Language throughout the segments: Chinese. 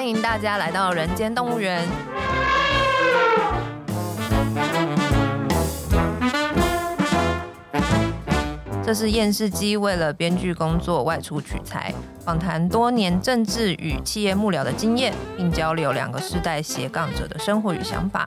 欢迎大家来到人间动物园。这是验视机为了编剧工作外出取材，访谈多年政治与企业幕僚的经验，并交流两个世代斜杠者的生活与想法。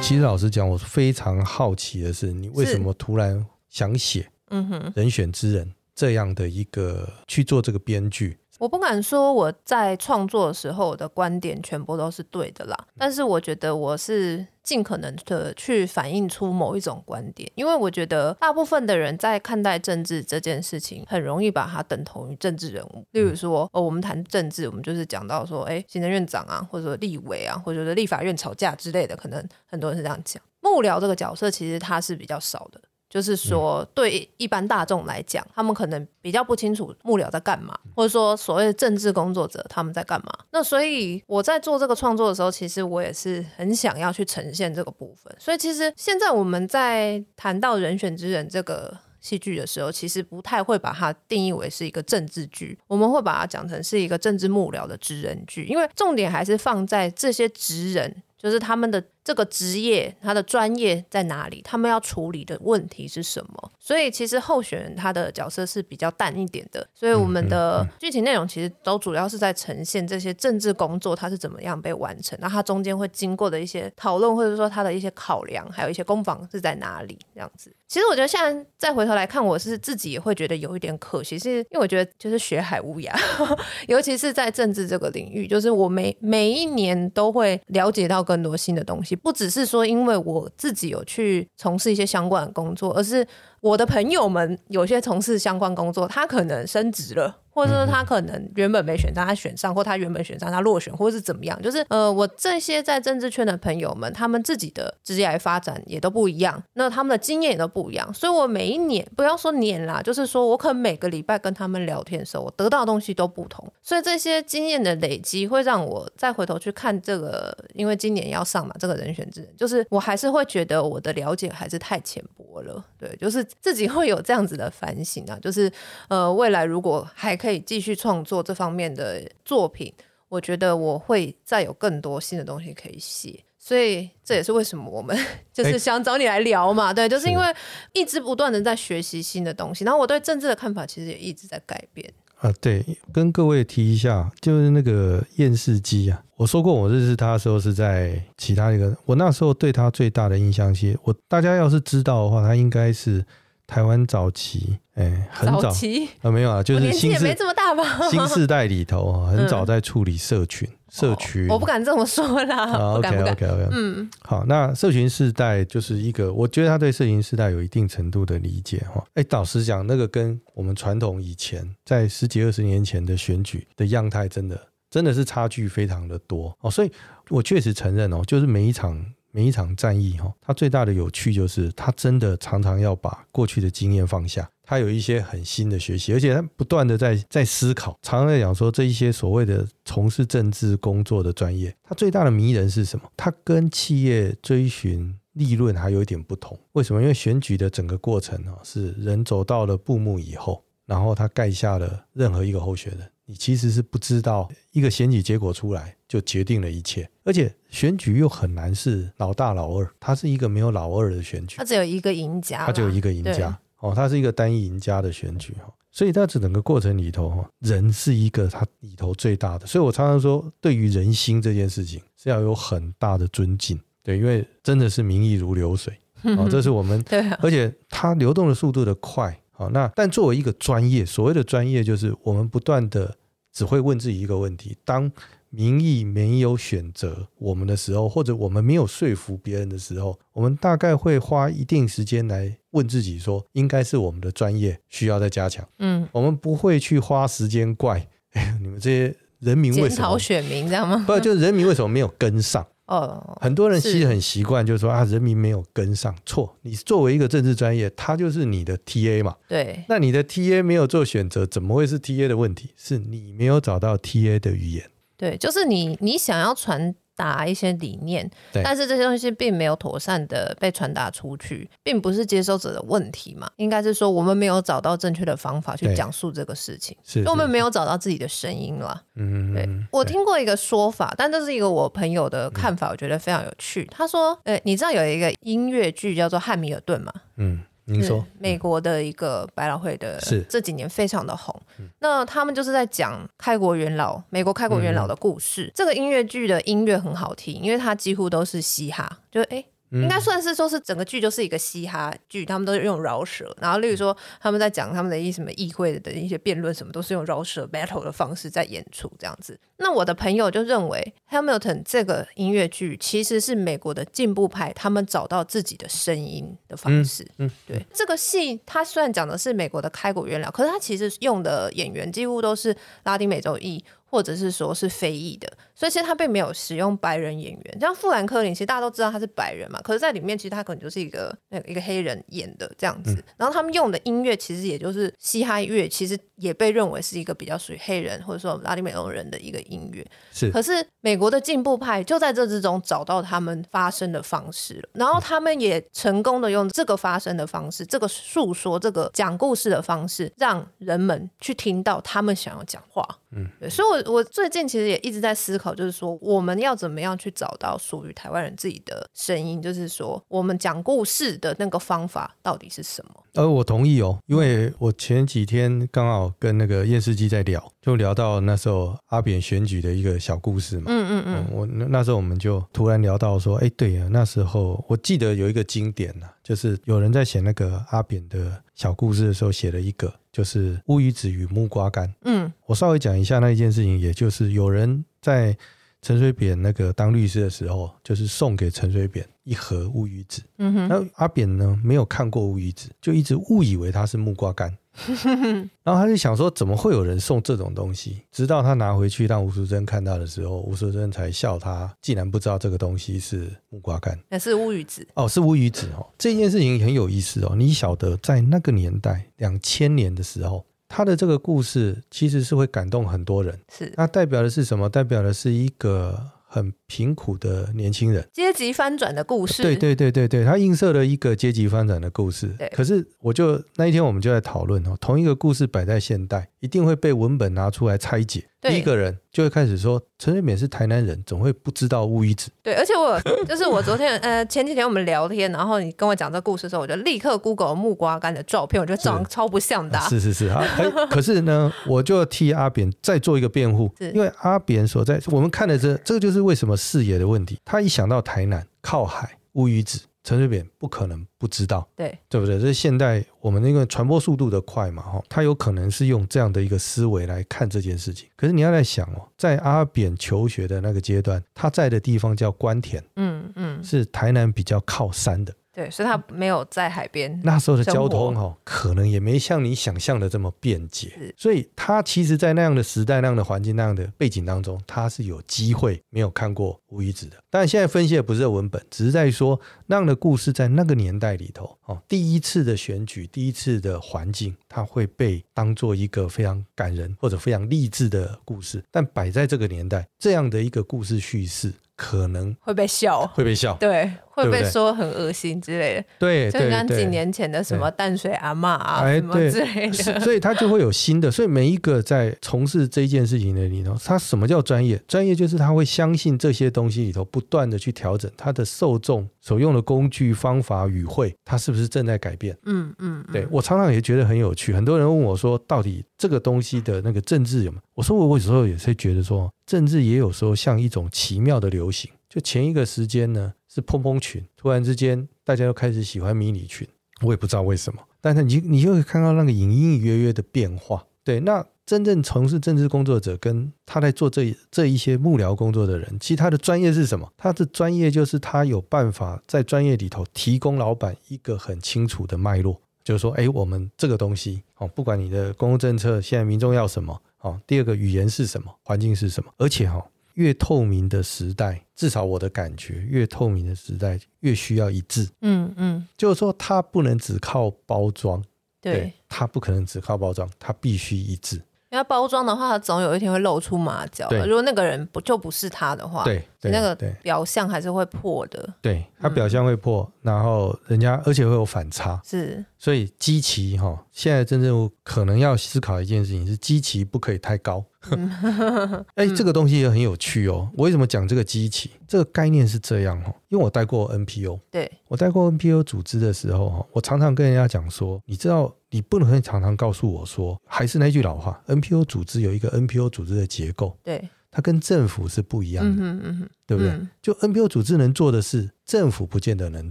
其实老实讲，我非常好奇的是，你为什么突然想写“嗯哼人选之人”这样的一个去做这个编剧？我不敢说我在创作的时候我的观点全部都是对的啦，但是我觉得我是尽可能的去反映出某一种观点，因为我觉得大部分的人在看待政治这件事情，很容易把它等同于政治人物。例如说，哦，我们谈政治，我们就是讲到说，哎，行政院长啊，或者说立委啊，或者说立法院吵架之类的，可能很多人是这样讲。幕僚这个角色其实他是比较少的。就是说，对一般大众来讲，他们可能比较不清楚幕僚在干嘛，或者说所谓的政治工作者他们在干嘛。那所以我在做这个创作的时候，其实我也是很想要去呈现这个部分。所以其实现在我们在谈到《人选之人》这个戏剧的时候，其实不太会把它定义为是一个政治剧，我们会把它讲成是一个政治幕僚的职人剧，因为重点还是放在这些职人，就是他们的。这个职业他的专业在哪里？他们要处理的问题是什么？所以其实候选人他的角色是比较淡一点的。所以我们的剧情内容其实都主要是在呈现这些政治工作它是怎么样被完成，那它中间会经过的一些讨论，或者说它的一些考量，还有一些攻防是在哪里这样子。其实我觉得现在再回头来看，我是自己也会觉得有一点可惜，是因为我觉得就是学海无涯，尤其是在政治这个领域，就是我每每一年都会了解到更多新的东西。不只是说，因为我自己有去从事一些相关的工作，而是我的朋友们有些从事相关工作，他可能升职了。或者说他可能原本没选上，他选上，或他原本选上他落选，或是怎么样？就是呃，我这些在政治圈的朋友们，他们自己的职业发展也都不一样，那他们的经验也都不一样。所以我每一年不要说年啦，就是说我可能每个礼拜跟他们聊天的时候，我得到的东西都不同。所以这些经验的累积会让我再回头去看这个，因为今年要上嘛，这个人选之人，就是我还是会觉得我的了解还是太浅薄了。对，就是自己会有这样子的反省啊，就是呃，未来如果还可以。继续创作这方面的作品，我觉得我会再有更多新的东西可以写，所以这也是为什么我们 就是想找你来聊嘛。欸、对，就是因为一直不断的在学习新的东西，然后我对政治的看法其实也一直在改变啊。对，跟各位提一下，就是那个验视机啊，我说过我认识他的时候是在其他一个，我那时候对他最大的印象是，我大家要是知道的话，他应该是。台湾早期，哎、欸，很早，早期啊，没有啊，就是新世也没这么大吧？新世代里头啊，很早在处理社群、嗯、社群，我不敢这么说啦。好，OK OK OK，嗯，好，那社群世代就是一个，我觉得他对社群世代有一定程度的理解哈。哎、欸，老实讲，那个跟我们传统以前在十几二十年前的选举的样态，真的真的是差距非常的多哦。所以我确实承认哦，就是每一场。每一场战役，哈，它最大的有趣就是，它真的常常要把过去的经验放下，他有一些很新的学习，而且他不断的在在思考。常常在讲说，这一些所谓的从事政治工作的专业，他最大的迷人是什么？他跟企业追寻利润还有一点不同。为什么？因为选举的整个过程啊，是人走到了布幕以后，然后他盖下了任何一个候选人。你其实是不知道一个选举结果出来就决定了一切，而且选举又很难是老大老二，它是一个没有老二的选举，它只有一个赢家，它只有一个赢家哦，它是一个单一赢家的选举哈，所以在这整个过程里头哈，人是一个它里头最大的，所以我常常说，对于人心这件事情是要有很大的尊敬，对，因为真的是民意如流水 哦，这是我们对，而且它流动的速度的快。好，那但作为一个专业，所谓的专业就是我们不断的只会问自己一个问题：当民意没有选择我们的时候，或者我们没有说服别人的时候，我们大概会花一定时间来问自己说，应该是我们的专业需要再加强。嗯，我们不会去花时间怪，哎，你们这些人民为什么？检讨选民，知道吗？不，就是人民为什么没有跟上？哦，很多人其实很习惯，就是说啊，人民没有跟上，错。你作为一个政治专业，他就是你的 TA 嘛。对。那你的 TA 没有做选择，怎么会是 TA 的问题？是你没有找到 TA 的语言。对，就是你，你想要传达一些理念，但是这些东西并没有妥善的被传达出去，并不是接收者的问题嘛，应该是说我们没有找到正确的方法去讲述这个事情，我们没有找到自己的声音了。嗯，对，我听过一个说法，但这是一个我朋友的看法，我觉得非常有趣。嗯、他说，呃，你知道有一个音乐剧叫做《汉密尔顿》吗？嗯。您说，美国的一个百老汇的，是这几年非常的红。那他们就是在讲开国元老，美国开国元老的故事。这个音乐剧的音乐很好听，因为它几乎都是嘻哈，就哎。应该算是说，是整个剧就是一个嘻哈剧，他们都是用饶舌，然后例如说他们在讲他们的一什么议会的一些辩论，什么都是用饶舌 battle 的方式在演出这样子。那我的朋友就认为《Hamilton》这个音乐剧其实是美国的进步派他们找到自己的声音的方式。嗯，嗯对，这个戏它虽然讲的是美国的开国元老，可是它其实用的演员几乎都是拉丁美洲裔。或者是说是非裔的，所以其实他并没有使用白人演员，像富兰克林，其实大家都知道他是白人嘛，可是在里面其实他可能就是一个那个一个黑人演的这样子，嗯、然后他们用的音乐其实也就是嘻哈乐，其实也被认为是一个比较属于黑人或者说拉丁美洲人的一个音乐。是，可是美国的进步派就在这之中找到他们发声的方式了，然后他们也成功的用这个发声的方式，这个诉说、这个讲故事的方式，让人们去听到他们想要讲话。嗯，对，所以我，我我最近其实也一直在思考，就是说，我们要怎么样去找到属于台湾人自己的声音，就是说，我们讲故事的那个方法到底是什么？呃，我同意哦，因为我前几天刚好跟那个验视机在聊，就聊到那时候阿扁选举的一个小故事嘛。嗯嗯嗯，我那那时候我们就突然聊到说，哎，对呀，那时候我记得有一个经典啊，就是有人在写那个阿扁的小故事的时候，写了一个。就是乌鱼子与木瓜干。嗯，我稍微讲一下那一件事情，也就是有人在陈水扁那个当律师的时候，就是送给陈水扁一盒乌鱼子。嗯哼，那阿扁呢没有看过乌鱼子，就一直误以为它是木瓜干。然后他就想说，怎么会有人送这种东西？直到他拿回去让吴淑珍看到的时候，吴淑珍才笑他竟然不知道这个东西是木瓜干，那是乌鱼子哦，是乌鱼子哦。这件事情很有意思哦。你晓得，在那个年代，两千年的时候，他的这个故事其实是会感动很多人。是，那代表的是什么？代表的是一个。很贫苦的年轻人，阶级翻转的故事。对对对对对，它映射了一个阶级翻转的故事。对，可是我就那一天我们就在讨论哦，同一个故事摆在现代，一定会被文本拿出来拆解。对第一个人就会开始说，陈水扁是台南人，总会不知道乌鱼子。对，而且我 就是我昨天呃前几天我们聊天，然后你跟我讲这故事的时候，我就立刻 Google 木瓜干的照片，我觉得长得超不像的、啊。是是是啊，可是呢，我就替阿扁再做一个辩护，是因为阿扁所在，我们看的这这个就是为什么视野的问题。他一想到台南靠海乌鱼子。陈水扁不可能不知道，对对不对？这是现代我们那个传播速度的快嘛，哈，他有可能是用这样的一个思维来看这件事情。可是你要在想哦，在阿扁求学的那个阶段，他在的地方叫官田，嗯嗯，是台南比较靠山的。对，所以他没有在海边。那时候的交通哈，可能也没像你想象的这么便捷。所以他其实，在那样的时代、那样的环境、那样的背景当中，他是有机会没有看过乌鱼子的。但现在分析的不是文本，只是在说那样的故事在那个年代里头，哦，第一次的选举，第一次的环境，它会被当做一个非常感人或者非常励志的故事。但摆在这个年代，这样的一个故事叙事。可能会被笑，会被笑，对，会被说很恶心之类的。对，就像几年前的什么淡水阿妈啊，什么之类的。所以他就会有新的。所以每一个在从事这件事情的里头，他什么叫专业？专业就是他会相信这些东西里头不断的去调整他的受众所用的工具、方法、语汇，他是不是正在改变？嗯嗯。对，我常常也觉得很有趣。很多人问我说，到底这个东西的那个政治有没有？我说我有时候也是觉得说。政治也有时候像一种奇妙的流行，就前一个时间呢是蓬蓬裙，突然之间大家又开始喜欢迷你裙，我也不知道为什么。但是你你就会看到那个隐隐约约的变化。对，那真正从事政治工作者跟他在做这这一些幕僚工作的人，其实他的专业是什么？他的专业就是他有办法在专业里头提供老板一个很清楚的脉络，就是说，哎，我们这个东西哦，不管你的公共政策，现在民众要什么。哦，第二个语言是什么？环境是什么？而且哈、哦，越透明的时代，至少我的感觉，越透明的时代越需要一致。嗯嗯，就是说，它不能只靠包装，对，对，它不可能只靠包装，它必须一致。因为包装的话，它总有一天会露出马脚。对，如果那个人不就不是他的话，对，那个表象还是会破的。对，它表象会破，嗯、然后人家而且会有反差，是，所以基期哈，现在真正可能要思考一件事情是基期不可以太高。哎、欸，这个东西也很有趣哦。我为什么讲这个基期？这个概念是这样哦，因为我带过 NPO，对，我带过 NPO 组织的时候哈，我常常跟人家讲说，你知道，你不能常常告诉我说，还是那句老话，NPO 组织有一个 NPO 组织的结构，对，它跟政府是不一样的，嗯嗯，对不对？嗯、就 NPO 组织能做的事，政府不见得能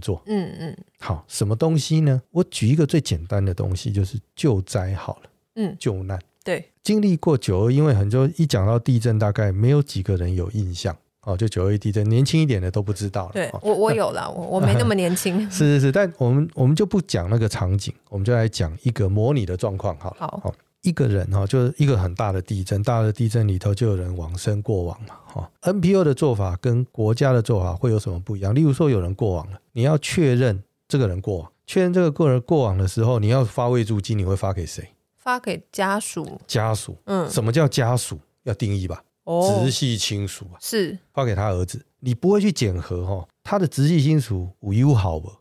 做，嗯嗯。好，什么东西呢？我举一个最简单的东西，就是救灾好了，嗯，救难。对，经历过九二，因为很多一讲到地震，大概没有几个人有印象哦。就九二一地震，年轻一点的都不知道了。对，我我有了，我我没那么年轻。是是是，但我们我们就不讲那个场景，我们就来讲一个模拟的状况。好，好，一个人哈，就是一个很大的地震，大的地震里头就有人往生过往嘛。哈，NPO 的做法跟国家的做法会有什么不一样？例如说，有人过往了，你要确认这个人过往，确认这个个人过往的时候，你要发慰助金，你会发给谁？发给家属，家属，嗯，什么叫家属？要定义吧，哦，直系亲属啊，是发给他儿子，你不会去检核哈，他的直系亲属无友好不？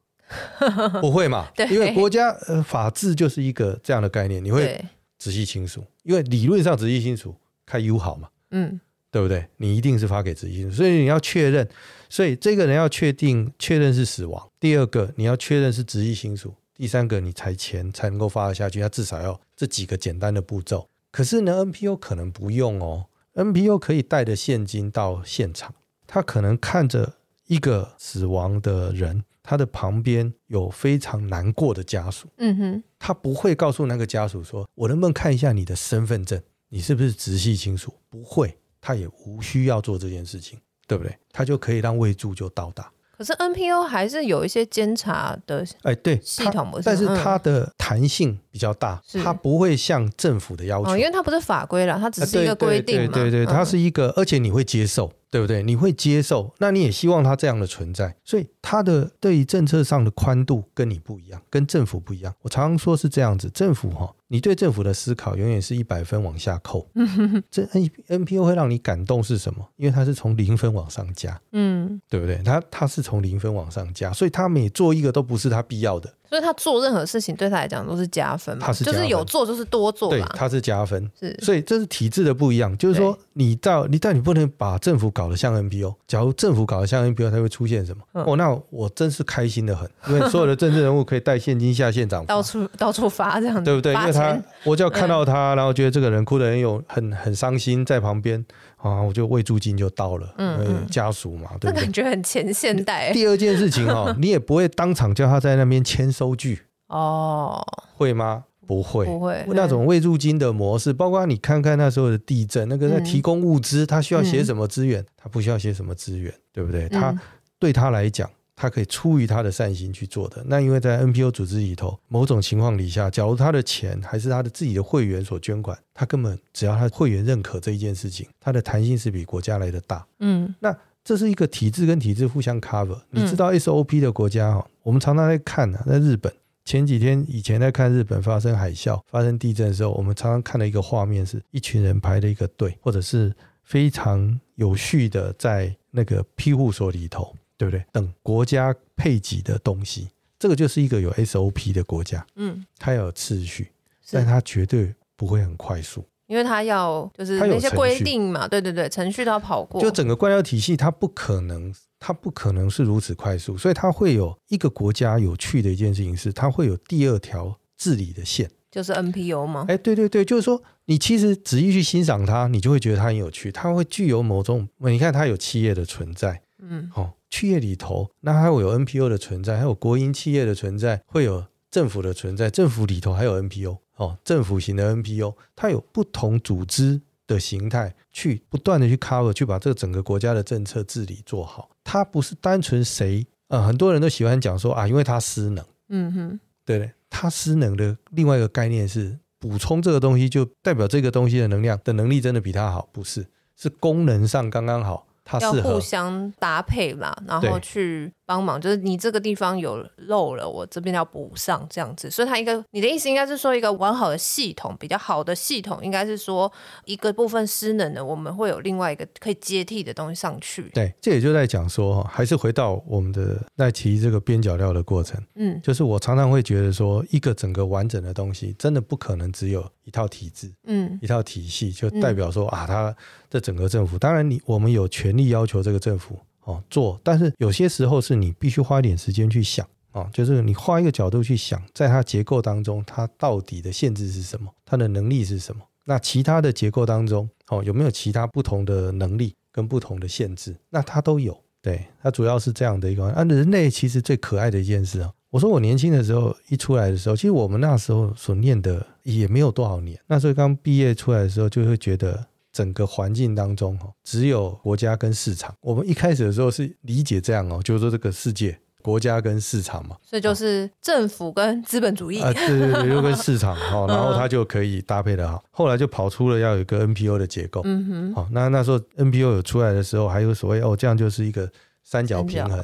不会嘛？对，因为国家呃法治就是一个这样的概念，你会直系亲属，因为理论上直系亲属开 U 好嘛，嗯，对不对？你一定是发给直系亲属，所以你要确认，所以这个人要确定确认是死亡，第二个你要确认是直系亲属。第三个，你才钱才能够发得下去，他至少要这几个简单的步骤。可是呢，NPO 可能不用哦，NPO 可以带着现金到现场，他可能看着一个死亡的人，他的旁边有非常难过的家属，嗯哼，他不会告诉那个家属说：“我能不能看一下你的身份证，你是不是直系亲属？”不会，他也无需要做这件事情，对不对？他就可以让慰藉就到达。可是 NPO 还是有一些监察的哎，对系统模式，但是它的弹性比较大，它不会像政府的要求，哦、因为它不是法规啦，它只是一个规定嘛，对对对，对，它是一个，而且你会接受。对不对？你会接受，那你也希望它这样的存在，所以它的对于政策上的宽度跟你不一样，跟政府不一样。我常常说是这样子，政府哈，你对政府的思考永远是一百分往下扣。这 N N P O 会让你感动是什么？因为它是从零分往上加，嗯，对不对？它它是从零分往上加，所以它每做一个都不是它必要的。所以他做任何事情对他来讲都是加分嘛，他是就是有做就是多做嘛，对，他是加分，是，所以这是体制的不一样，就是说你到你但你不能把政府搞得像 NPO，假如政府搞得像 NPO，它会出现什么？嗯、哦，那我真是开心的很，因为所有的政治人物可以带现金下现场，到处 到处发这样子，对不对？因为他我就要 看到他，然后觉得这个人哭得很有很很伤心，在旁边啊，我就慰藉金就到了，嗯，嗯家属嘛，对不对？感觉很前现代。第二件事情哈、哦，你也不会当场叫他在那边签收据。哦，会吗？不会，不会。那种慰藉金的模式，包括你看看那时候的地震，那个在提供物资，他、嗯、需要写什么资源？他、嗯、不需要写什么资源，对不对？他、嗯、对他来讲，他可以出于他的善心去做的。那因为在 NPO 组织里头，某种情况底下，假如他的钱还是他的自己的会员所捐款，他根本只要他会员认可这一件事情，他的弹性是比国家来的大。嗯，那这是一个体制跟体制互相 cover。你知道 SOP 的国家哈、嗯，我们常常在看呢、啊，在日本。前几天以前在看日本发生海啸、发生地震的时候，我们常常看到一个画面，是一群人排了一个队，或者是非常有序的在那个庇护所里头，对不对？等国家配给的东西，这个就是一个有 SOP 的国家，嗯，它有秩序，但它绝对不会很快速，因为它要就是那些规定嘛，对对对，程序都要跑过，就整个官僚体系，它不可能。它不可能是如此快速，所以它会有一个国家有趣的一件事情是，它会有第二条治理的线，就是 NPO 吗？哎，对对对，就是说你其实仔细去欣赏它，你就会觉得它很有趣，它会具有某种，你看它有企业的存在，嗯，哦，企业里头那还会有 NPO 的存在，还有国营企业的存在，会有政府的存在，政府里头还有 NPO，哦，政府型的 NPO，它有不同组织的形态，去不断的去 cover，去把这个整个国家的政策治理做好。它不是单纯谁，呃，很多人都喜欢讲说啊，因为它失能，嗯哼，对对，它失能的另外一个概念是补充这个东西，就代表这个东西的能量的能力真的比它好，不是，是功能上刚刚好，它要互相搭配嘛，然后去帮忙，就是你这个地方有漏了，我这边要补上这样子。所以它一个，你的意思应该是说一个完好的系统，比较好的系统，应该是说一个部分失能的，我们会有另外一个可以接替的东西上去。对，这也就在讲说哈，还是回到我们的在提这个边角料的过程，嗯，就是我常常会觉得说，一个整个完整的东西，真的不可能只有一套体制，嗯，一套体系，就代表说、嗯、啊，它这整个政府，当然你我们有权利要求这个政府哦做，但是有些时候是你必须花一点时间去想啊、哦，就是你花一个角度去想，在它结构当中，它到底的限制是什么，它的能力是什么？那其他的结构当中，哦，有没有其他不同的能力跟不同的限制？那它都有，对，它主要是这样的一个。啊，人类其实最可爱的一件事啊。我说我年轻的时候一出来的时候，其实我们那时候所念的也没有多少年。那时候刚毕业出来的时候，就会觉得整个环境当中哈，只有国家跟市场。我们一开始的时候是理解这样哦，就是说这个世界国家跟市场嘛，所以就是政府跟资本主义啊，对对对，又跟市场哈，然后它就可以搭配的好。后来就跑出了要有一个 NPO 的结构，嗯哼，好，那那时候 NPO 有出来的时候，还有所谓哦，这样就是一个三角平衡，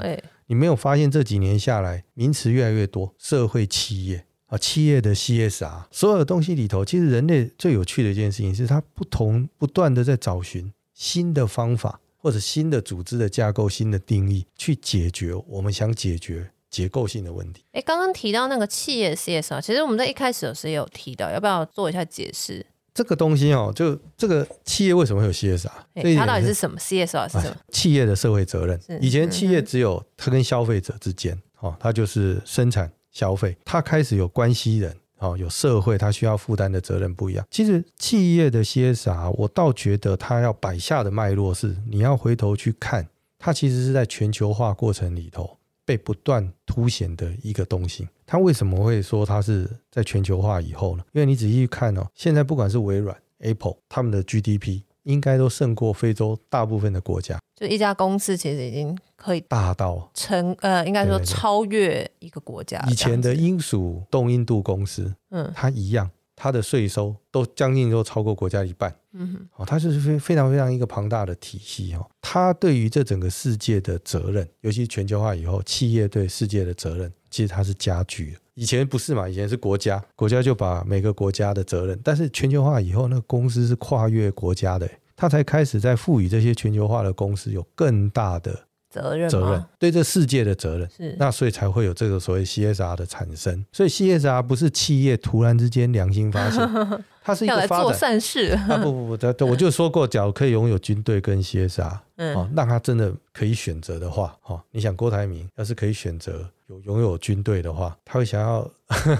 你没有发现这几年下来，名词越来越多，社会企业啊，企业的 CSR，所有的东西里头，其实人类最有趣的一件事情是，它不同不断的在找寻新的方法，或者新的组织的架构、新的定义，去解决我们想解决结构性的问题。哎，刚刚提到那个企业 CSR，其实我们在一开始的时候也有提到，要不要做一下解释？这个东西哦，就这个企业为什么会有 CSR？它到底是什么？CSR 是什么？啊，企业的社会责任。以前企业只有它跟消费者之间，哦，它就是生产消费，它开始有关系人，哦，有社会，它需要负担的责任不一样。其实企业的 CSR，我倒觉得它要摆下的脉络是，你要回头去看，它其实是在全球化过程里头。被不断凸显的一个东西，它为什么会说它是在全球化以后呢？因为你仔细看哦，现在不管是微软、Apple，他们的 GDP 应该都胜过非洲大部分的国家。就一家公司其实已经可以大到成呃，应该说超越一个国家。以前的英属东印度公司，嗯，它一样。它的税收都将近都超过国家一半，嗯哼，哦，它是非非常非常一个庞大的体系哦。它对于这整个世界的责任，尤其全球化以后，企业对世界的责任，其实它是加剧了。以前不是嘛？以前是国家，国家就把每个国家的责任，但是全球化以后，那个公司是跨越国家的，它才开始在赋予这些全球化的公司有更大的。责任，责任，对这世界的责任，是那所以才会有这个所谓 CSR 的产生。所以 CSR 不是企业突然之间良心发现，它是一个发展。要来做善事啊！不不不，对我就说过，假如可以拥有军队跟 CSR，嗯，哦，让他真的可以选择的话，哦，你想郭台铭要是可以选择有拥有军队的话，他会想要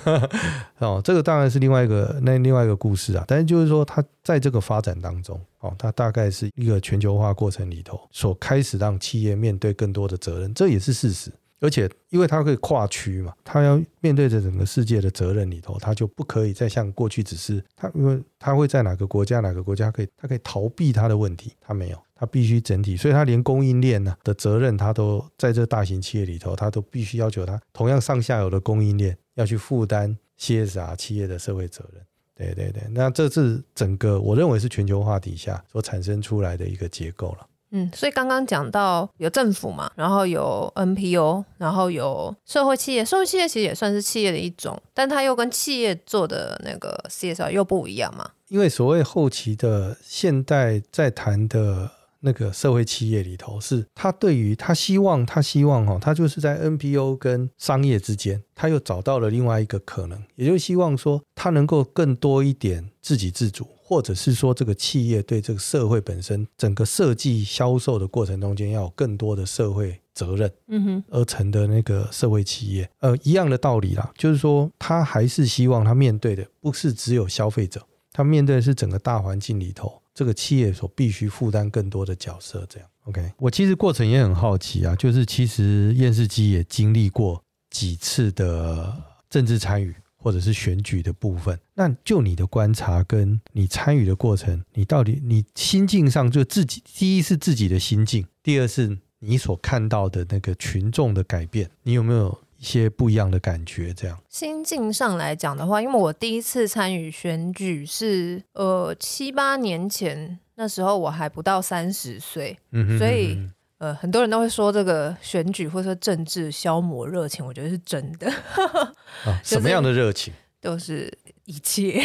哦，这个当然是另外一个那另外一个故事啊。但是就是说，他在这个发展当中。哦，他大概是一个全球化过程里头所开始让企业面对更多的责任，这也是事实。而且，因为它可以跨区嘛，它要面对着整个世界的责任里头，它就不可以再像过去只是它，因为它会在哪个国家，哪个国家可以，它可以逃避它的问题，它没有，它必须整体。所以，它连供应链呢的责任，它都在这大型企业里头，它都必须要求它同样上下游的供应链要去负担 CSR 企业的社会责任。对对对，那这是整个我认为是全球化底下所产生出来的一个结构了。嗯，所以刚刚讲到有政府嘛，然后有 NPO，然后有社会企业，社会企业其实也算是企业的一种，但它又跟企业做的那个 CSR 又不一样嘛。因为所谓后期的现代在谈的。那个社会企业里头，是他对于他希望，他希望哈，他就是在 NPO 跟商业之间，他又找到了另外一个可能，也就是希望说，他能够更多一点自给自足，或者是说，这个企业对这个社会本身整个设计销售的过程中间要有更多的社会责任，嗯哼，而成的那个社会企业，呃，一样的道理啦，就是说，他还是希望他面对的不是只有消费者，他面对的是整个大环境里头。这个企业所必须负担更多的角色，这样 OK。我其实过程也很好奇啊，就是其实验视机也经历过几次的政治参与或者是选举的部分。那就你的观察跟你参与的过程，你到底你心境上就自己，第一是自己的心境，第二是你所看到的那个群众的改变，你有没有一些不一样的感觉。这样心境上来讲的话，因为我第一次参与选举是呃七八年前，那时候我还不到三十岁，嗯哼嗯哼，所以呃很多人都会说这个选举或者说政治消磨热情，我觉得是真的。啊，什么样的热情？都是。一切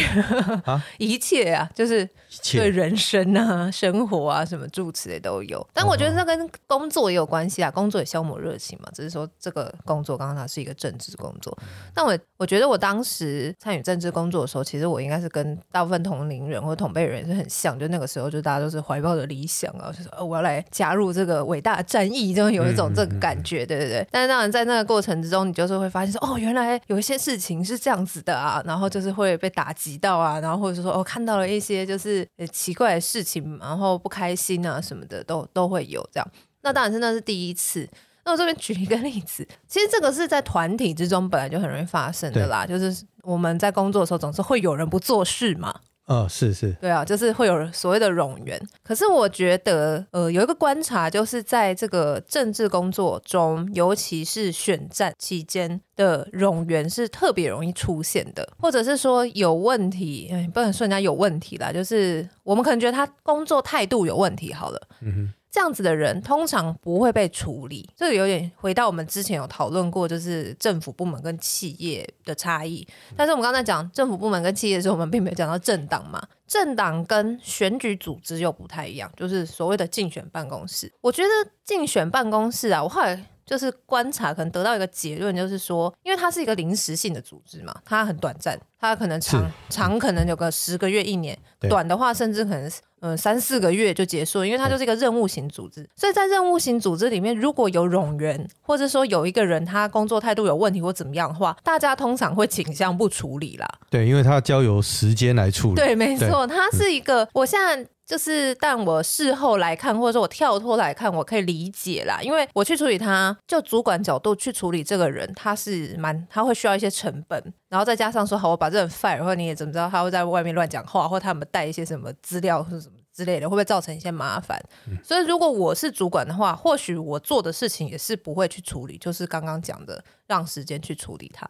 啊，一切啊，就是对人生啊、生活啊什么诸如此类都有。但我觉得这跟工作也有关系啊，工作也消磨热情嘛。只是说这个工作刚刚它是一个政治工作，但我我觉得我当时参与政治工作的时候，其实我应该是跟大部分同龄人或同辈人是很像，就那个时候就大家都是怀抱着理想啊，就是说我要来加入这个伟大的战役，就有一种这个感觉，对对对。但是当然在那个过程之中，你就是会发现说，哦，原来有一些事情是这样子的啊，然后就是会。被打击到啊，然后或者说哦，看到了一些就是奇怪的事情，然后不开心啊什么的，都都会有这样。那当然是那是第一次。那我这边举一个例子，其实这个是在团体之中本来就很容易发生的啦，就是我们在工作的时候总是会有人不做事嘛。哦，是是，对啊，就是会有所谓的冗员。可是我觉得，呃，有一个观察，就是在这个政治工作中，尤其是选战期间的冗员是特别容易出现的，或者是说有问题，哎，不能说人家有问题啦，就是我们可能觉得他工作态度有问题。好了，嗯哼。这样子的人通常不会被处理，这个有点回到我们之前有讨论过，就是政府部门跟企业的差异。但是我们刚才讲政府部门跟企业的时候，我们并没有讲到政党嘛，政党跟选举组织又不太一样，就是所谓的竞选办公室。我觉得竞选办公室啊，我后来。就是观察，可能得到一个结论，就是说，因为它是一个临时性的组织嘛，它很短暂，它可能长长可能有个十个月、一年，短的话甚至可能嗯、呃、三四个月就结束，因为它就是一个任务型组织。所以在任务型组织里面，如果有冗员，或者说有一个人他工作态度有问题或怎么样的话，大家通常会倾向不处理啦。对，因为它交由时间来处理。对，没错，它是一个，我现在。就是，但我事后来看，或者说我跳脱来看，我可以理解啦，因为我去处理他，就主管角度去处理这个人，他是蛮，他会需要一些成本，然后再加上说，好，我把这人 fire，或者你也怎么知道他会在外面乱讲话，或他们带一些什么资料或者什么之类的，会不会造成一些麻烦？嗯。所以如果我是主管的话，或许我做的事情也是不会去处理，就是刚刚讲的，让时间去处理他。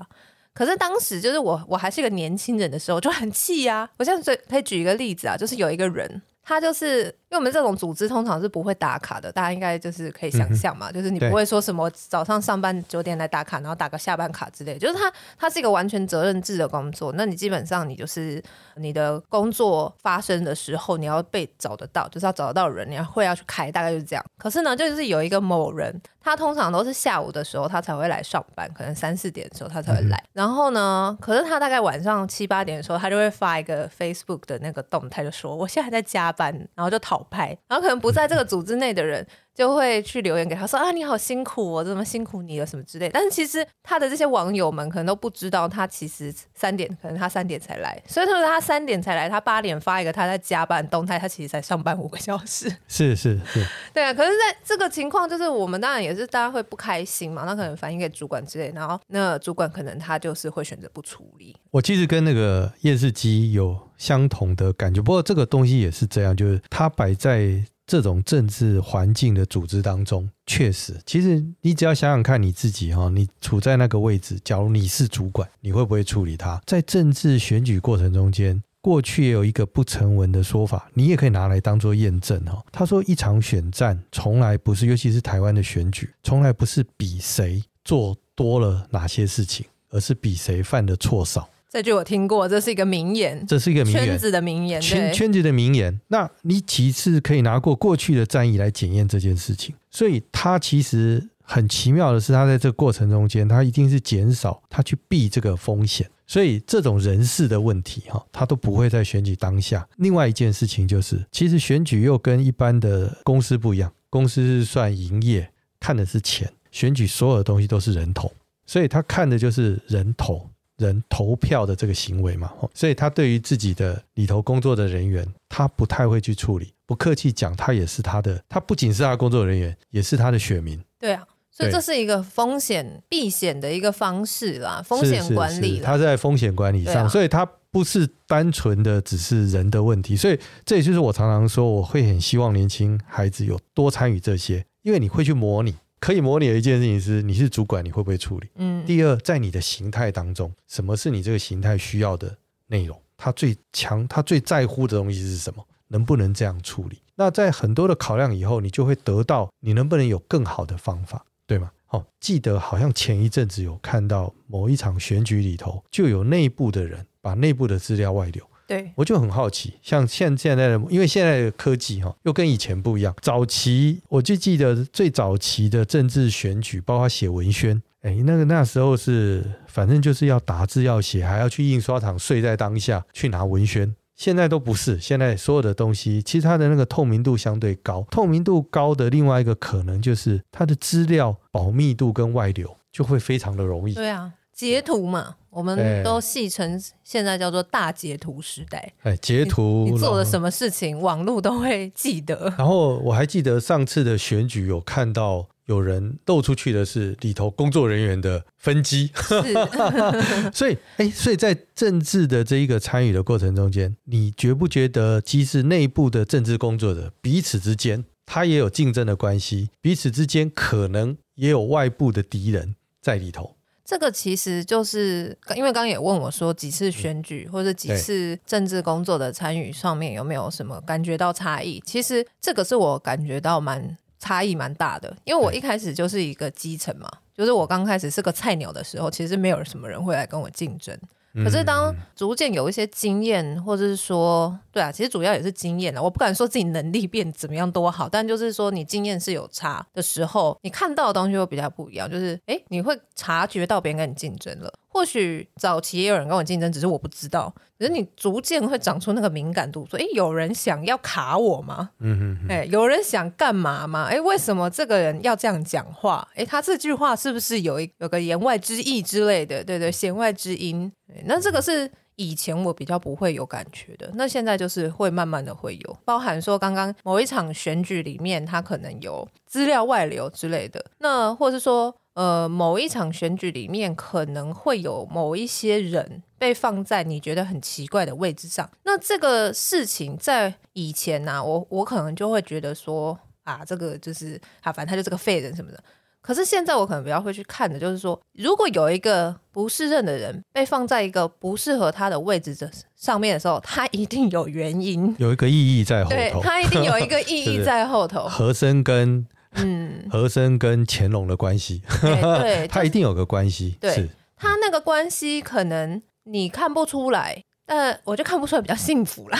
可是当时就是我，我还是一个年轻人的时候，就很气呀。我现在可以举一个例子啊，就是有一个人。他就是为我们这种组织通常是不会打卡的，大家应该就是可以想象嘛，嗯、就是你不会说什么早上上班九点来打卡，然后打个下班卡之类，就是他他是一个完全责任制的工作，那你基本上你就是你的工作发生的时候，你要被找得到，就是要找得到人，你要会要去开，大概就是这样。可是呢，就是有一个某人，他通常都是下午的时候他才会来上班，可能三四点的时候他才会来，嗯、然后呢，可是他大概晚上七八点的时候，他就会发一个 Facebook 的那个动态，就说我现在还在加班，然后就讨拍，然后可能不在这个组织内的人。就会去留言给他说啊，你好辛苦哦，怎么辛苦你了什么之类。但是其实他的这些网友们可能都不知道，他其实三点，可能他三点才来。所以他说他三点才来，他八点发一个他在加班动态，他其实才上班五个小时。是 是是，对啊。可是在这个情况，就是我们当然也是大家会不开心嘛，那可能反映给主管之类，然后那主管可能他就是会选择不处理。我其实跟那个夜视机有相同的感觉，不过这个东西也是这样，就是它摆在。这种政治环境的组织当中，确实，其实你只要想想看你自己哈，你处在那个位置，假如你是主管，你会不会处理它？在政治选举过程中间，过去也有一个不成文的说法，你也可以拿来当做验证哈。他说，一场选战从来不是，尤其是台湾的选举，从来不是比谁做多了哪些事情，而是比谁犯的错少。这句我听过，这是一个名言，这是一个名言，圈子的名言，圈圈子的名言。那你其次可以拿过过去的战役来检验这件事情，所以他其实很奇妙的是，他在这个过程中间，他一定是减少他去避这个风险，所以这种人事的问题哈，他都不会在选举当下。另外一件事情就是，其实选举又跟一般的公司不一样，公司是算营业，看的是钱，选举所有的东西都是人头，所以他看的就是人头。人投票的这个行为嘛，所以他对于自己的里头工作的人员，他不太会去处理。不客气讲，他也是他的，他不仅是他的工作人员，也是他的选民。对啊，所以这是一个风险避险的一个方式啦，风险管理是是是。他在风险管理上，啊，所以他不是单纯的只是人的问题。所以这也就是我常常说，我会很希望年轻孩子有多参与这些，因为你会去模拟。可以模拟的一件事情是，你是主管，你会不会处理？嗯。第二，在你的形态当中，什么是你这个形态需要的内容？他最强，他最在乎的东西是什么？能不能这样处理？那在很多的考量以后，你就会得到你能不能有更好的方法，对吗？好，记得好像前一阵子有看到某一场选举里头，就有内部的人把内部的资料外流。对，我就很好奇，像现现在的，因为现在的科技哈，又跟以前不一样。早期我就记得最早期的政治选举，包括写文宣，哎，那个那时候是反正就是要打字要写，还要去印刷厂睡在当下去拿文宣。现在都不是，现在所有的东西其实它的那个透明度相对高，透明度高的另外一个可能就是它的资料保密度跟外流就会非常的容易。对啊。截图嘛，我们都戏称现在叫做大截图时代。哎，截图你，你做了什么事情，网络都会记得。然后我还记得上次的选举有看到有人斗出去的是里头工作人员的分机，是 所以哎，所以在政治的这一个参与的过程中间，你觉不觉得，即使内部的政治工作者彼此之间，他也有竞争的关系，彼此之间可能也有外部的敌人在里头。这个其实就是因为刚刚也问我说几次选举或者几次政治工作的参与上面有没有什么感觉到差异？其实这个是我感觉到蛮差异蛮大的，因为我一开始就是一个基层嘛，就是我刚开始是个菜鸟的时候，其实没有什么人会来跟我竞争。可是当逐渐有一些经验，或者是说，对啊，其实主要也是经验啊。我不敢说自己能力变怎么样多好，但就是说你经验是有差的时候，你看到的东西会比较不一样。就是哎，你会察觉到别人跟你竞争了。或许早期也有人跟我竞争，只是我不知道。可是你逐渐会长出那个敏感度，说：“哎，有人想要卡我吗？嗯嗯，哎，有人想干嘛吗？哎，为什么这个人要这样讲话？哎，他这句话是不是有一有个言外之意之类的？对对，弦外之音。那这个是以前我比较不会有感觉的，那现在就是会慢慢的会有，包含说刚刚某一场选举里面，他可能有资料外流之类的，那或是说。呃，某一场选举里面可能会有某一些人被放在你觉得很奇怪的位置上。那这个事情在以前呢、我我可能就会觉得说啊，这个就是啊，反正他就是个废人什么的。可是现在我可能比较会去看的，就是说，如果有一个不适任的人被放在一个不适合他的位置的上面的时候，他一定有原因，有一个意义在后头。对，他一定有一个意义在后头。和珅跟。嗯，和珅跟乾隆的关系，欸、对，他一定有个关系。对，他那个关系可能你看不出来，但我就看不出来比较幸福啦。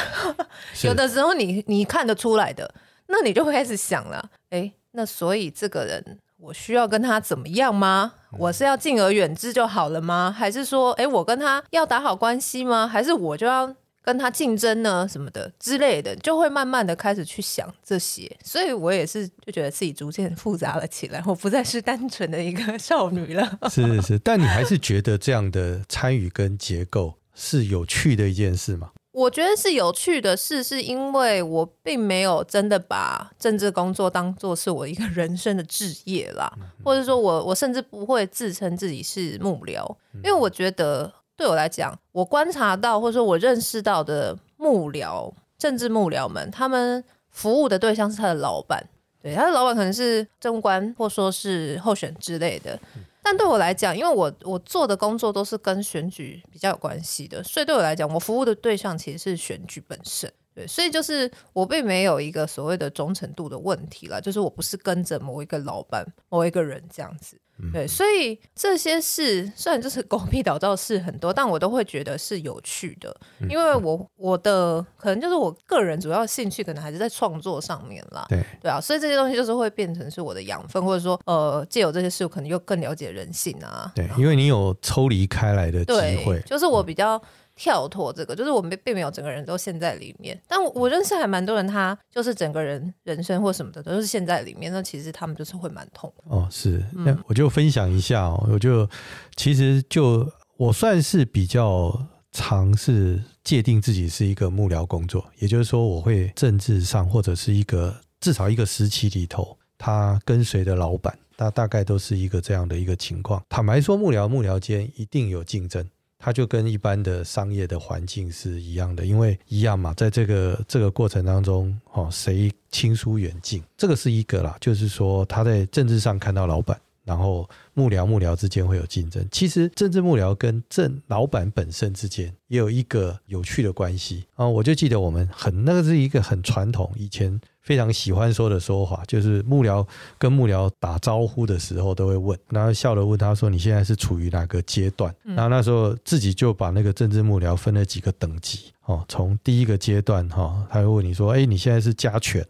有的时候你你看得出来的，那你就会开始想了，哎、欸，那所以这个人我需要跟他怎么样吗？我是要敬而远之就好了吗？还是说，哎、欸，我跟他要打好关系吗？还是我就要？跟他竞争呢，什么的之类的，就会慢慢的开始去想这些，所以我也是就觉得自己逐渐复杂了起来，我不再是单纯的一个少女了。是是是，但你还是觉得这样的参与跟结构是有趣的一件事吗？我觉得是有趣的事，是因为我并没有真的把政治工作当做是我一个人生的志业啦，或者说我我甚至不会自称自己是幕僚，因为我觉得。对我来讲，我观察到或者说我认识到的幕僚、政治幕僚们，他们服务的对象是他的老板，对，他的老板可能是政务官或说是候选之类的。但对我来讲，因为我我做的工作都是跟选举比较有关系的，所以对我来讲，我服务的对象其实是选举本身。对，所以就是我并没有一个所谓的忠诚度的问题了，就是我不是跟着某一个老板、某一个人这样子。对，所以这些事虽然就是狗屁倒灶事很多，但我都会觉得是有趣的，因为我我的可能就是我个人主要兴趣可能还是在创作上面啦。对对啊，所以这些东西就是会变成是我的养分，或者说呃，借由这些事，我可能又更了解人性啊。对，因为你有抽离开来的机会，就是我比较。跳脱这个，就是我们并没有整个人都陷在里面，但我我认识还蛮多人，他就是整个人人生或什么的都是陷在里面，那其实他们就是会蛮痛哦。是，那、嗯、我就分享一下哦，我就其实就我算是比较尝试界定自己是一个幕僚工作，也就是说，我会政治上或者是一个至少一个时期里头，他跟随的老板，他大概都是一个这样的一个情况。坦白说，幕僚幕僚间一定有竞争。他就跟一般的商业的环境是一样的，因为一样嘛，在这个这个过程当中，哦，谁亲疏远近，这个是一个啦，就是说他在政治上看到老板，然后幕僚幕僚之间会有竞争。其实政治幕僚跟政老板本身之间也有一个有趣的关系啊，我就记得我们很那个是一个很传统以前。非常喜欢说的说法，就是幕僚跟幕僚打招呼的时候都会问，然后笑着问他说：“你现在是处于哪个阶段？”然后那时候自己就把那个政治幕僚分了几个等级。哦，从第一个阶段哈、哦，他会问你说：“哎，你现在是家犬，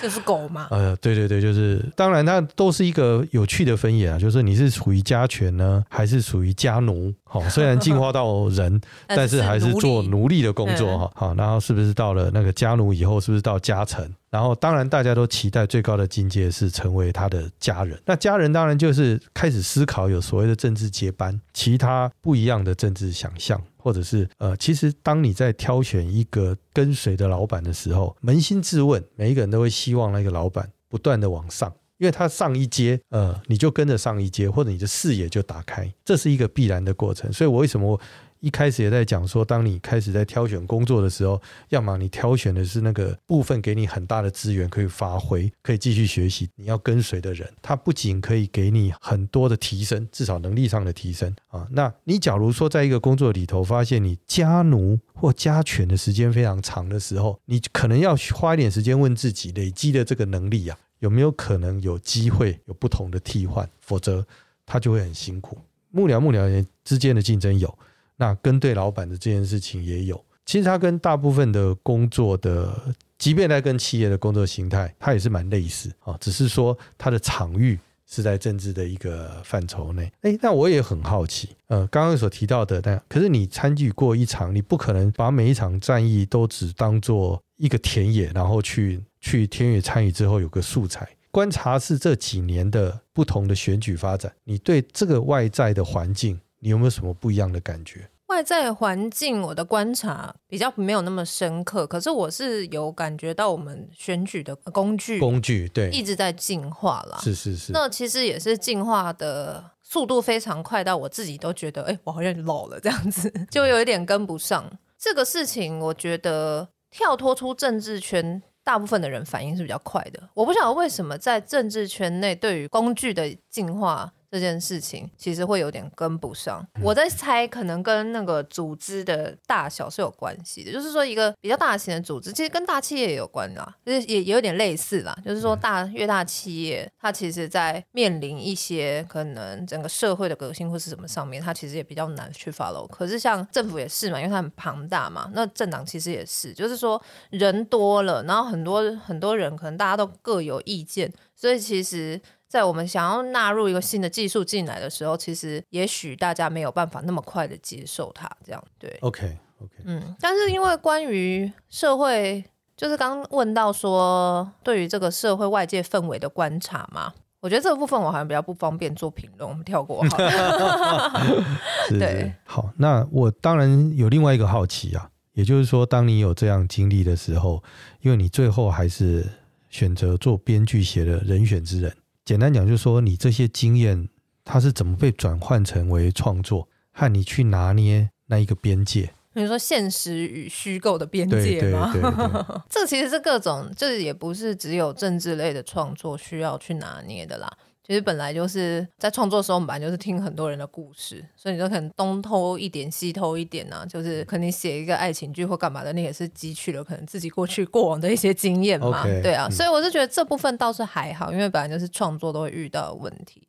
这是狗吗？”呃，对对对，就是，当然那都是一个有趣的分野啊，就是你是属于家犬呢，还是属于家奴？好、哦，虽然进化到人，但是还是做奴隶的工作哈。好、嗯哦，然后是不是到了那个家奴以后，是不是到家臣？然后当然大家都期待最高的境界是成为他的家人。那家人当然就是开始思考有所谓的政治接班，其他不一样的政治想象。或者是呃，其实当你在挑选一个跟随的老板的时候，扪心自问，每一个人都会希望那个老板不断的往上，因为他上一阶，呃，你就跟着上一阶，或者你的视野就打开，这是一个必然的过程。所以我为什么？一开始也在讲说，当你开始在挑选工作的时候，要么你挑选的是那个部分给你很大的资源可以发挥，可以继续学习，你要跟随的人，他不仅可以给你很多的提升，至少能力上的提升啊。那你假如说在一个工作里头发现你家奴或家犬的时间非常长的时候，你可能要花一点时间问自己，累积的这个能力啊，有没有可能有机会有不同的替换？否则他就会很辛苦。幕僚幕僚之间的竞争有。那跟对老板的这件事情也有，其实他跟大部分的工作的，即便在跟企业的工作形态，它也是蛮类似啊，只是说它的场域是在政治的一个范畴内。哎，那我也很好奇，呃，刚刚所提到的，但可是你参与过一场，你不可能把每一场战役都只当做一个田野，然后去去田野参与之后有个素材观察，是这几年的不同的选举发展，你对这个外在的环境。你有没有什么不一样的感觉？外在环境，我的观察比较没有那么深刻，可是我是有感觉到我们选举的工具，工具对，一直在进化啦。是是是。那其实也是进化的速度非常快，到我自己都觉得，哎、欸，我好像老了这样子，就有一点跟不上。这个事情，我觉得跳脱出政治圈，大部分的人反应是比较快的。我不晓得为什么在政治圈内，对于工具的进化。这件事情其实会有点跟不上，我在猜，可能跟那个组织的大小是有关系的。就是说，一个比较大型的组织，其实跟大企业也有关啦，就是也也有点类似啦。就是说，大越大企业，它其实在面临一些可能整个社会的革新或是什么上面，它其实也比较难去 follow。可是像政府也是嘛，因为它很庞大嘛，那政党其实也是，就是说人多了，然后很多很多人可能大家都各有意见，所以其实。在我们想要纳入一个新的技术进来的时候，其实也许大家没有办法那么快的接受它，这样对。OK OK，嗯，但是因为关于社会，就是刚问到说对于这个社会外界氛围的观察嘛，我觉得这个部分我好像比较不方便做评论，我们跳过好了。是对，好，那我当然有另外一个好奇啊，也就是说，当你有这样经历的时候，因为你最后还是选择做编剧写的人选之人。简单讲，就是说你这些经验，它是怎么被转换成为创作，和你去拿捏那一个边界？你说现实与虚构的边界吗？对对对对 这其实是各种，这也不是只有政治类的创作需要去拿捏的啦。其实本来就是在创作的时候，我们本来就是听很多人的故事，所以你就可能东偷一点，西偷一点啊，就是可能写一个爱情剧或干嘛的，你也是汲取了可能自己过去过往的一些经验嘛，okay, 对啊，嗯，所以我是觉得这部分倒是还好，因为本来就是创作都会遇到的问题，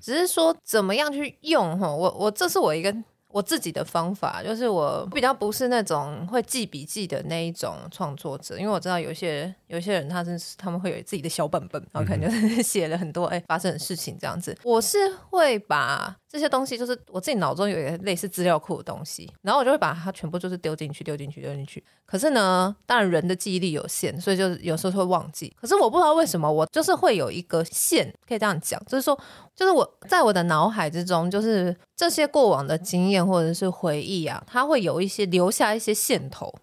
只是说怎么样去用哈，我我这是我一个。我自己的方法就是，我比较不是那种会记笔记的那一种创作者，因为我知道有些有些人他是他们会有自己的小本本，然后可能就是写了很多哎发生的事情这样子。我是会把这些东西，就是我自己脑中有一个类似资料库的东西，然后我就会把它全部就是丢进去，丢进去，丢进去。可是呢，当然人的记忆力有限，所以就是有时候会忘记。可是我不知道为什么，我就是会有一个线，可以这样讲，就是说，就是我在我的脑海之中，就是这些过往的经验或者是回忆啊，它会有一些留下一些线头。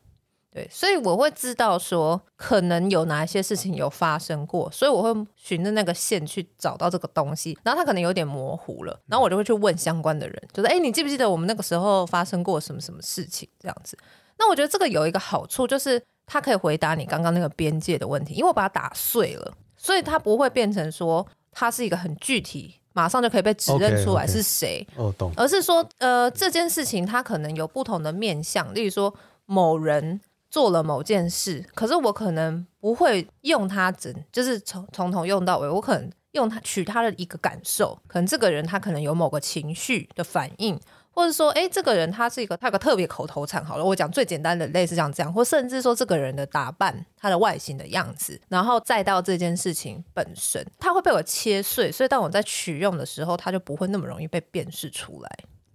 对，所以我会知道说可能有哪一些事情有发生过，所以我会循着那个线去找到这个东西，然后它可能有点模糊了，然后我就会去问相关的人，就是哎，你记不记得我们那个时候发生过什么什么事情这样子？那我觉得这个有一个好处，就是它可以回答你刚刚那个边界的问题，因为我把它打碎了，所以它不会变成说它是一个很具体。马上就可以被指认出来是谁，okay, okay. Oh, 懂。而是说，呃，这件事情它可能有不同的面向，例如说某人做了某件事，可是我可能不会用它整，就是从从头用到尾，我可能用它取他的一个感受，可能这个人他可能有某个情绪的反应。或者说，哎，这个人他是一个，他有个特别口头禅。好了，我讲最简单的，类似像这样，或甚至说这个人的打扮，他的外形的样子，然后再到这件事情本身，他会被我切碎，所以当我在取用的时候，他就不会那么容易被辨识出来。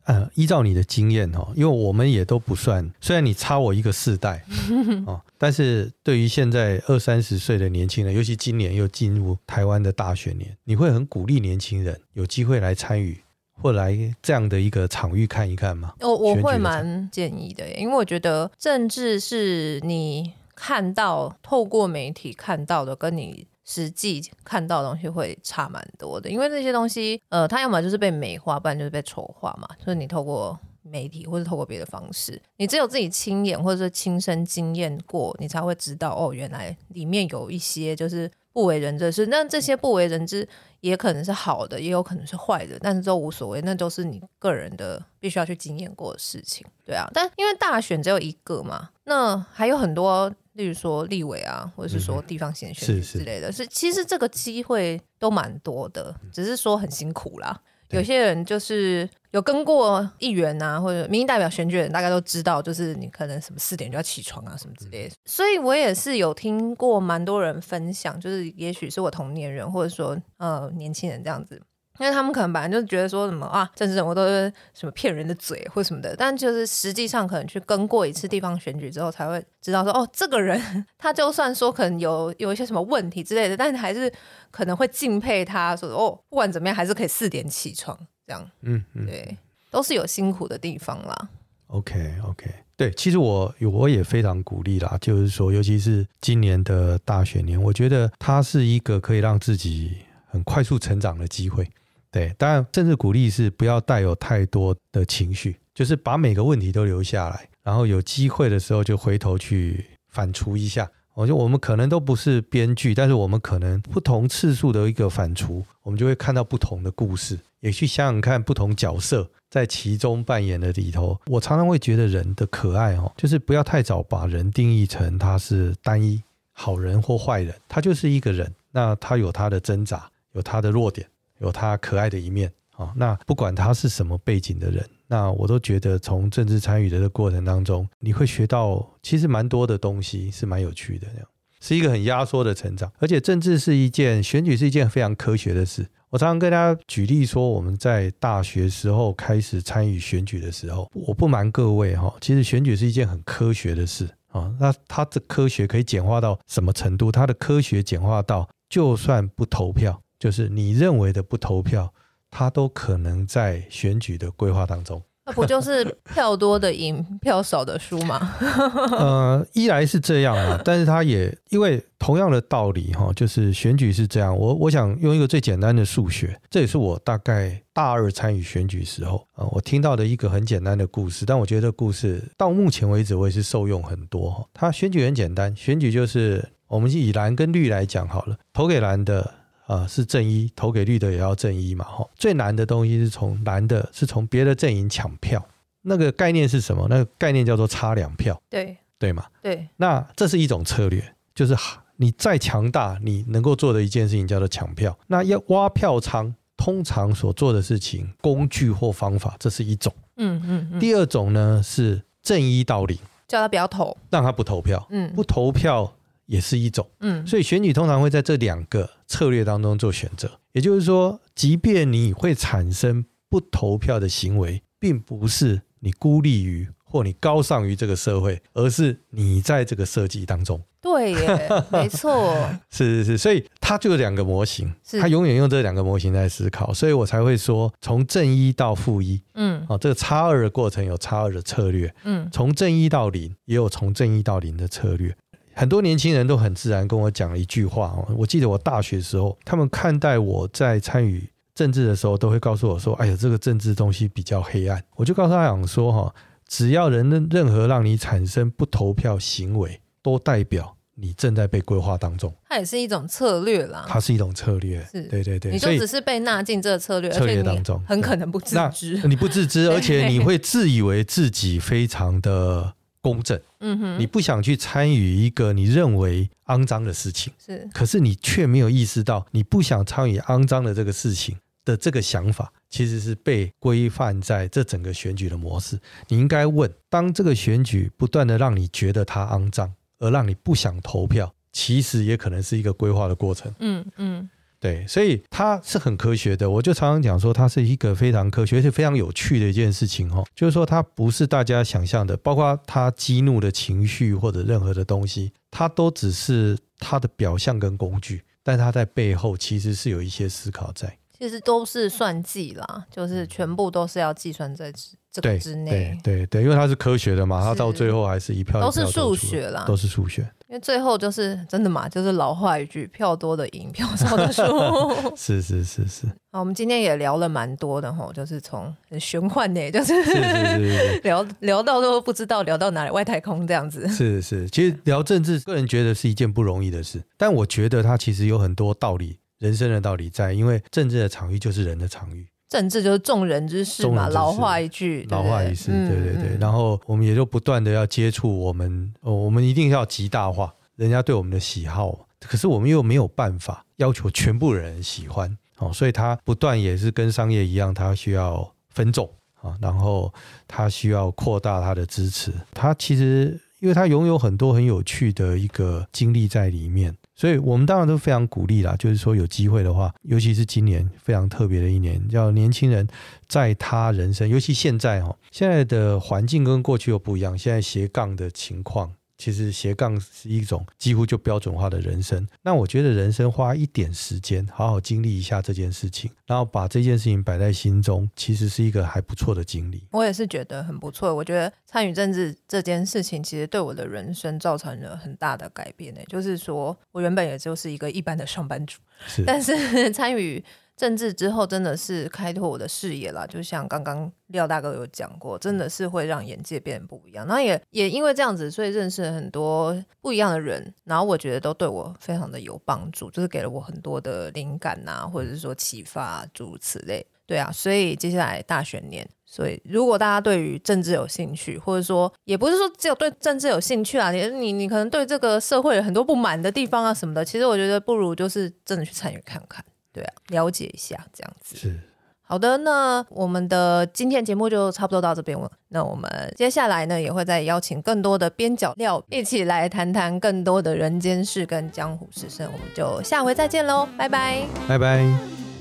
呃，依照你的经验哦，因为我们也都不算，虽然你差我一个世代 哦，但是对于现在二三十岁的年轻人，尤其今年又进入台湾的大选年，你会很鼓励年轻人有机会来参与。或来这样的一个场域看一看吗？我我会蛮建议的，因为我觉得政治是你看到透过媒体看到的，跟你实际看到的东西会差蛮多的。因为那些东西，呃，它要么就是被美化，不然就是被丑化嘛。就是你透过媒体或者透过别的方式，你只有自己亲眼或者是亲身经验过，你才会知道哦，原来里面有一些就是。不为人知的事，那这些不为人知也可能是好的，也有可能是坏的，但是都无所谓，那都是你个人的必须要去经验过的事情，对啊。但因为大选只有一个嘛，那还有很多，例如说立委啊，或者是说地方选举之类的，是，其实这个机会都蛮多的，只是说很辛苦啦。有些人就是有跟过议员啊，或者民意代表选举人，大家都知道，就是你可能什么四点就要起床啊，什么之类的。所以我也是有听过蛮多人分享，就是也许是我同年人，或者说呃年轻人这样子，因为他们可能本来就觉得说什么啊，政治人物都是什么骗人的嘴或什么的，但就是实际上可能去跟过一次地方选举之后，才会知道说哦，这个人他就算说可能有有一些什么问题之类的，但是还是。可能会敬佩他，说哦，不管怎么样，还是可以四点起床，这样，嗯嗯，对，都是有辛苦的地方啦。OK OK，对，其实我我也非常鼓励啦，就是说，尤其是今年的大选年，我觉得它是一个可以让自己很快速成长的机会。对，当然，甚至鼓励是不要带有太多的情绪，就是把每个问题都留下来，然后有机会的时候就回头去反刍一下。我觉得我们可能都不是编剧，但是我们可能不同次数的一个反刍，我们就会看到不同的故事，也去想想看不同角色在其中扮演的里头。我常常会觉得人的可爱哦，就是不要太早把人定义成他是单一好人或坏人，他就是一个人，那他有他的挣扎，有他的弱点，有他可爱的一面啊。那不管他是什么背景的人。那我都觉得，从政治参与的这过程当中，你会学到其实蛮多的东西，是蛮有趣的，这样是一个很压缩的成长。而且政治是一件选举是一件非常科学的事。我常常跟大家举例说，我们在大学时候开始参与选举的时候，我不瞒各位哈，其实选举是一件很科学的事啊。那它的科学可以简化到什么程度？它的科学简化到，就算不投票，就是你认为的不投票。它都可能在选举的规划当中，那不就是票多的赢，票少的输吗？呃，一来是这样啊，但是它也因为同样的道理哈，就是选举是这样。我我想用一个最简单的数学，这也是我大概大二参与选举时候啊，我听到的一个很简单的故事。但我觉得这故事到目前为止，我也是受用很多。它选举很简单，选举就是我们以蓝跟绿来讲好了，投给蓝的。啊、呃，是正一，投给绿的也要正一嘛，哈。最难的东西是从蓝的，是从别的阵营抢票。那个概念是什么？那个概念叫做差两票，对对嘛？对。那这是一种策略，就是你再强大，你能够做的一件事情叫做抢票。那要挖票仓，通常所做的事情、工具或方法，这是一种。嗯嗯，嗯。第二种呢是正一到零，叫他不要投，让他不投票。嗯，不投票。也是一种，嗯，所以选举通常会在这两个策略当中做选择。也就是说，即便你会产生不投票的行为，并不是你孤立于或你高尚于这个社会，而是你在这个设计当中。对耶，没错，是是是，所以它就有两个模型，它永远用这两个模型在思考，所以我才会说从正一到负一，嗯，哦，这个差二的过程有差二的策略，嗯，从正一到零也有从正一到零的策略。很多年轻人都很自然跟我讲了一句话哦，我记得我大学的时候，他们看待我在参与政治的时候，都会告诉我说：“哎呀，这个政治东西比较黑暗。”我就告诉他讲说：“哈，只要人任任何让你产生不投票行为，都代表你正在被规划当中。”它也是一种策略啦。它是一种策略，是对对对，你就只是被纳进这个策略策略当中，很可能不自知。你不自知，而且你会自以为自己非常的。公正，嗯哼，你不想去参与一个你认为肮脏的事情，是，可是你却没有意识到，你不想参与肮脏的这个事情的这个想法，其实是被规范在这整个选举的模式。你应该问：当这个选举不断的让你觉得它肮脏，而让你不想投票，其实也可能是一个规划的过程。嗯嗯。对，所以它是很科学的。我就常常讲说，它是一个非常科学、而且非常有趣的一件事情哦。就是说，它不是大家想象的，包括它激怒的情绪或者任何的东西，它都只是它的表象跟工具，但它在背后其实是有一些思考在。其实都是算计啦，就是全部都是要计算在这个之内。对对对，因为它是科学的嘛，它到最后还是一票，都是数学啦，都是数学。因为最后就是真的嘛，就是老话一句，票多的赢，票少的输。是是是是。好，我们今天也聊了蛮多的吼，就是从很玄幻呢，就是，是，是，是，是 聊聊到都不知道聊到哪里，外太空这样子。是是，其实聊政治，个人觉得是一件不容易的事，但我觉得它其实有很多道理，人生的道理在，因为政治的场域就是人的场域。政治就是众人之事嘛，老话一句，老话一句，对对对。然后我们也就不断的要接触我们，我们一定要极大化人家对我们的喜好，可是我们又没有办法要求全部人喜欢，哦，所以他不断也是跟商业一样，他需要分众啊，然后他需要扩大他的支持，他其实因为他拥有很多很有趣的一个经历在里面。所以我们当然都非常鼓励啦，就是说有机会的话，尤其是今年非常特别的一年，叫年轻人在他人生，尤其现在哦，现在的环境跟过去又不一样，现在斜杠的情况。其实斜杠是一种几乎就标准化的人生。那我觉得人生花一点时间，好好经历一下这件事情，然后把这件事情摆在心中，其实是一个还不错的经历。我也是觉得很不错。我觉得参与政治这件事情，其实对我的人生造成了很大的改变。呢，就是说我原本也就是一个一般的上班族，是，但是 参与。政治之后真的是开拓我的视野了，就像刚刚廖大哥有讲过，真的是会让眼界变得不一样。然后也也因为这样子，所以认识了很多不一样的人，然后我觉得都对我非常的有帮助，就是给了我很多的灵感呐，或者是说启发诸如此类。对啊，所以接下来大选年，所以如果大家对于政治有兴趣，或者说也不是说只有对政治有兴趣啊，你你你可能对这个社会有很多不满的地方啊什么的，其实我觉得不如就是真的去参与看看。对啊，了解一下这样子是好的。那我们的今天节目就差不多到这边了。那我们接下来呢，也会再邀请更多的边角料一起来谈谈更多的人间事跟江湖事事。我们就下回再见喽，拜拜，拜拜。